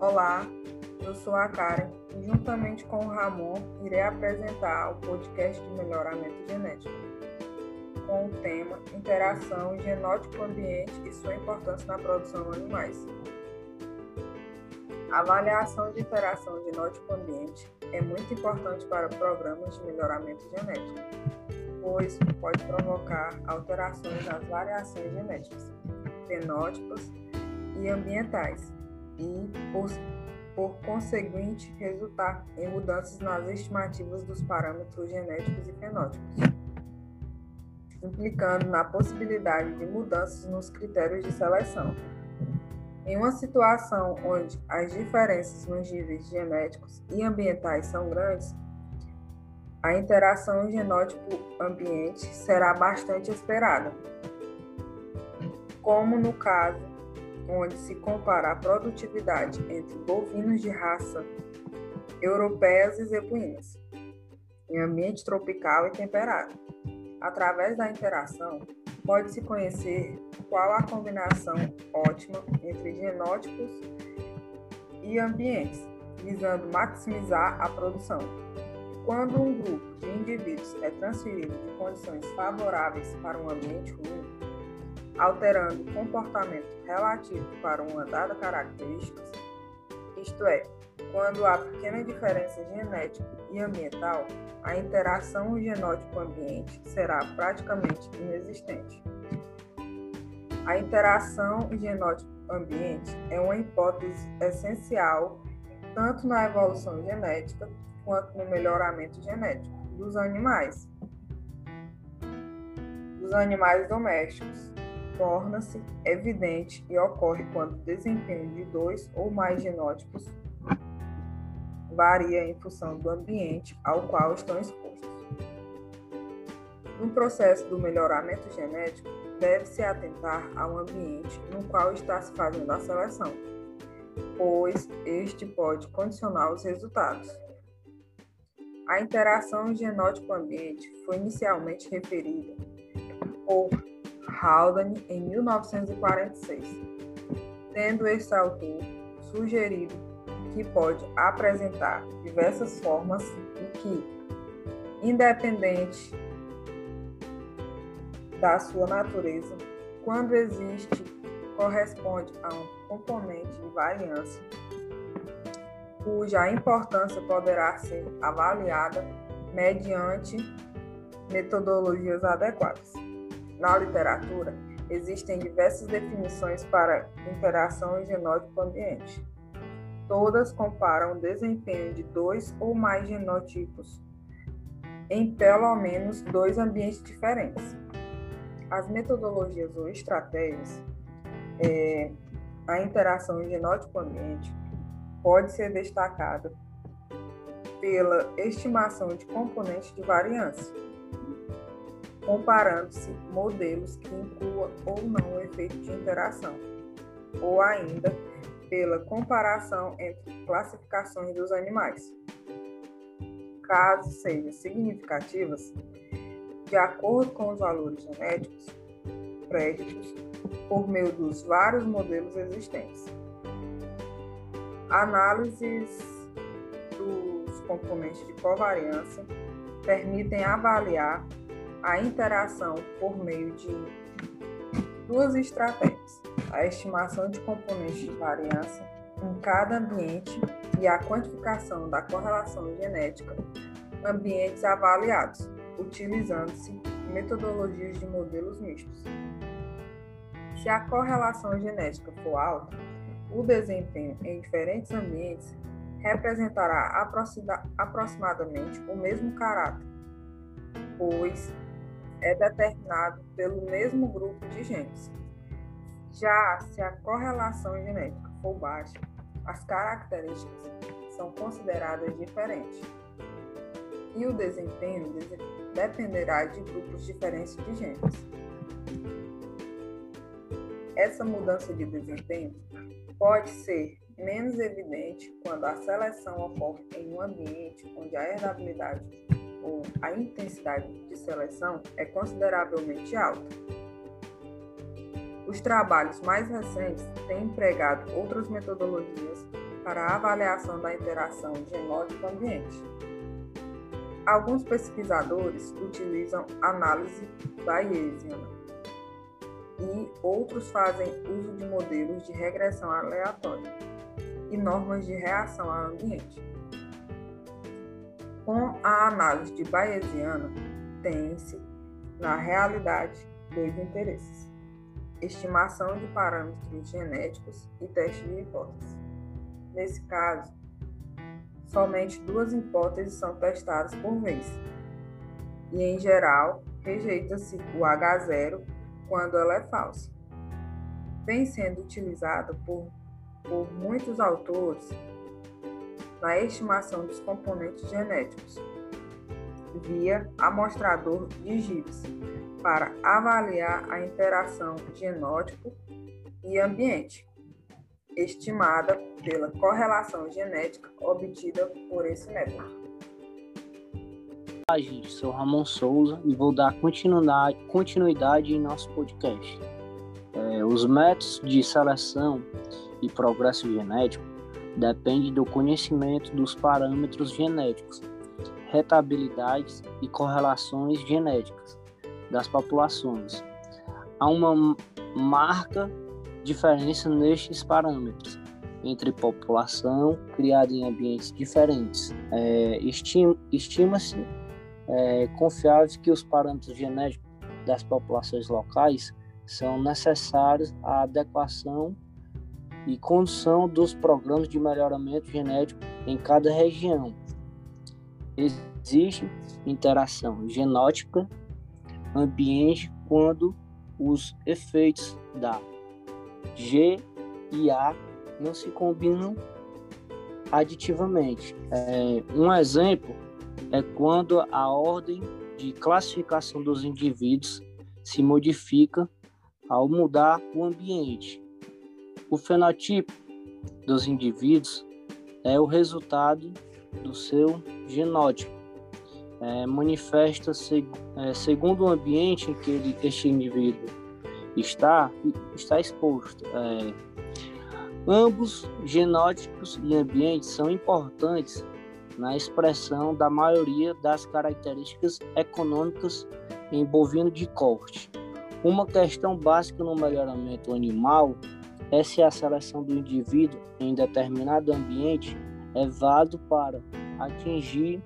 Olá, eu sou a Karen e juntamente com o Ramon irei apresentar o podcast de melhoramento genético com o tema Interação genótipo-ambiente e sua importância na produção de animais. A avaliação de interação genótipo-ambiente é muito importante para programas de melhoramento genético, pois pode provocar alterações nas variações genéticas, fenótipos e ambientais, e, por, por conseguinte, resultar em mudanças nas estimativas dos parâmetros genéticos e fenótipos, implicando na possibilidade de mudanças nos critérios de seleção. Em uma situação onde as diferenças nos níveis genéticos e ambientais são grandes, a interação genótipo-ambiente será bastante esperada, como no caso onde se compara a produtividade entre bovinos de raça europeias e zebuínas, em ambiente tropical e temperado. Através da interação, pode-se conhecer qual a combinação ótima entre genótipos e ambientes, visando maximizar a produção. Quando um grupo de indivíduos é transferido de condições favoráveis para um ambiente ruim, alterando o comportamento relativo para uma dada característica, isto é, quando há pequena diferença genética e ambiental, a interação genótipo-ambiente será praticamente inexistente. A interação genótipo-ambiente é uma hipótese essencial tanto na evolução genética quanto no melhoramento genético dos animais, dos animais domésticos, torna-se evidente e ocorre quando o desempenho de dois ou mais genótipos varia em função do ambiente ao qual estão expostos. No processo do melhoramento genético, deve-se atentar ao ambiente no qual está se fazendo a seleção, pois este pode condicionar os resultados. A interação genótipo-ambiente foi inicialmente referida por Haldane em 1946, tendo este autor sugerido que pode apresentar diversas formas e que, independente da sua natureza, quando existe, corresponde a um componente de variância, cuja importância poderá ser avaliada mediante metodologias adequadas. Na literatura, existem diversas definições para interação genótipo-ambiente. Todas comparam o desempenho de dois ou mais genotipos em pelo menos dois ambientes diferentes. As metodologias ou estratégias, é, a interação genótipo-ambiente pode ser destacada pela estimação de componentes de variância comparando-se modelos que incluam ou não o efeito de interação, ou ainda pela comparação entre classificações dos animais. Caso sejam significativas, de acordo com os valores genéticos préditos por meio dos vários modelos existentes. Análises dos componentes de covariância permitem avaliar a interação por meio de duas estratégias: a estimação de componentes de variância em cada ambiente e a quantificação da correlação genética ambientes avaliados, utilizando-se metodologias de modelos mistos. Se a correlação genética for alta, o desempenho em diferentes ambientes representará aproximadamente o mesmo caráter, pois é determinado pelo mesmo grupo de genes. Já se a correlação genética for baixa, as características são consideradas diferentes e o desempenho dependerá de grupos diferentes de genes. Essa mudança de desempenho pode ser menos evidente quando a seleção ocorre em um ambiente onde a herdabilidade ou a intensidade de seleção é consideravelmente alta. Os trabalhos mais recentes têm empregado outras metodologias para a avaliação da interação genótipo-ambiente. Alguns pesquisadores utilizam análise bayesiana e outros fazem uso de modelos de regressão aleatória e normas de reação ao ambiente. Com a análise de bayesiana, tem-se, na realidade, dois interesses: estimação de parâmetros genéticos e teste de hipóteses. Nesse caso, somente duas hipóteses são testadas por vez, e em geral, rejeita-se o H0 quando ela é falsa. Vem sendo utilizada por, por muitos autores na estimação dos componentes genéticos via amostrador de GIPS para avaliar a interação genótipo e ambiente, estimada pela correlação genética obtida por esse método. Olá, gente, sou Ramon Souza e vou dar continuidade, continuidade em nosso podcast. É, os métodos de seleção e progresso genético dependem do conhecimento dos parâmetros genéticos, retabilidades e correlações genéticas das populações. Há uma marca diferença nestes parâmetros entre população criada em ambientes diferentes. É, Estima-se é, confiável que os parâmetros genéticos das populações locais são necessários à adequação e condução dos programas de melhoramento genético em cada região. Existe interação genótica ambiente quando os efeitos da G e A não se combinam aditivamente. É, um exemplo é quando a ordem de classificação dos indivíduos se modifica ao mudar o ambiente. O fenotipo dos indivíduos é o resultado do seu genótipo. É, manifesta -se, é, segundo o ambiente em que ele, este indivíduo está, está exposto. É, ambos genótipos e ambientes são importantes na expressão da maioria das características econômicas em bovino de corte. Uma questão básica no melhoramento animal é se a seleção do indivíduo em determinado ambiente é válido para atingir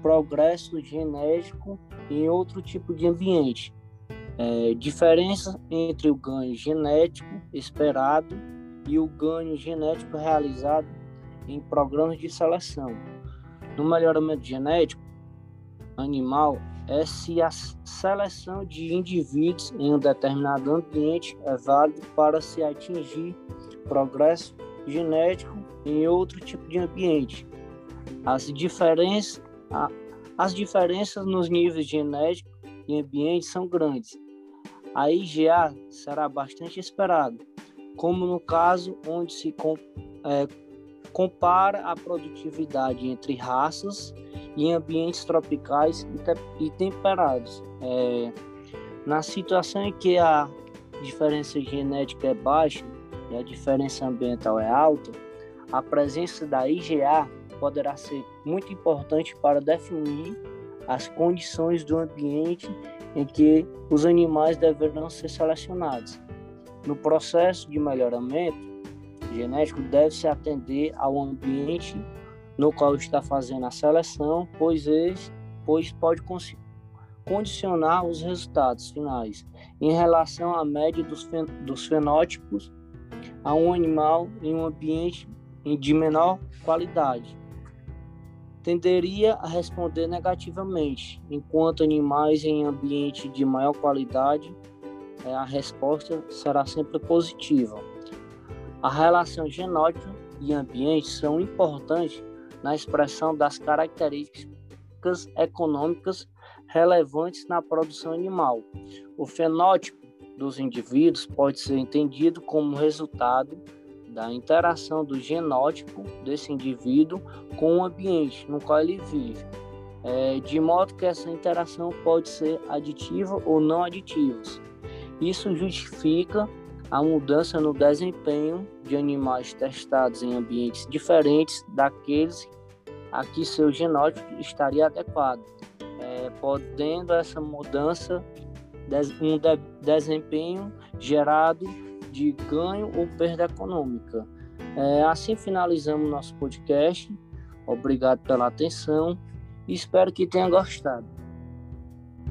progresso genético em outro tipo de ambiente. É, diferença entre o ganho genético esperado e o ganho genético realizado em programas de seleção. No melhoramento genético animal, é se a seleção de indivíduos em um determinado ambiente é válida para se atingir progresso genético em outro tipo de ambiente. As diferenças, as diferenças nos níveis genéticos e ambientes são grandes. A IGA será bastante esperada, como no caso onde se é, compara a produtividade entre raças e ambientes tropicais e, e temperados. É, na situação em que a diferença genética é baixa e a diferença ambiental é alta, a presença da IGA poderá ser muito importante para definir as condições do ambiente em que os animais deverão ser selecionados. No processo de melhoramento, genético deve-se atender ao ambiente no qual está fazendo a seleção, pois, pois pode condicionar os resultados finais em relação à média dos, fen dos fenótipos a um animal em um ambiente de menor qualidade. Tenderia a responder negativamente, enquanto animais em ambiente de maior qualidade, eh, a resposta será sempre positiva. A relação genótipo e ambiente são importantes na expressão das características econômicas relevantes na produção animal. O fenótipo dos indivíduos pode ser entendido como resultado da interação do genótipo desse indivíduo com o ambiente no qual ele vive, é, de modo que essa interação pode ser aditiva ou não aditiva. Isso justifica a mudança no desempenho de animais testados em ambientes diferentes daqueles a que seu genótipo estaria adequado, é, podendo essa mudança um de desempenho gerado de ganho ou perda econômica. É, assim finalizamos nosso podcast. Obrigado pela atenção e espero que tenha gostado.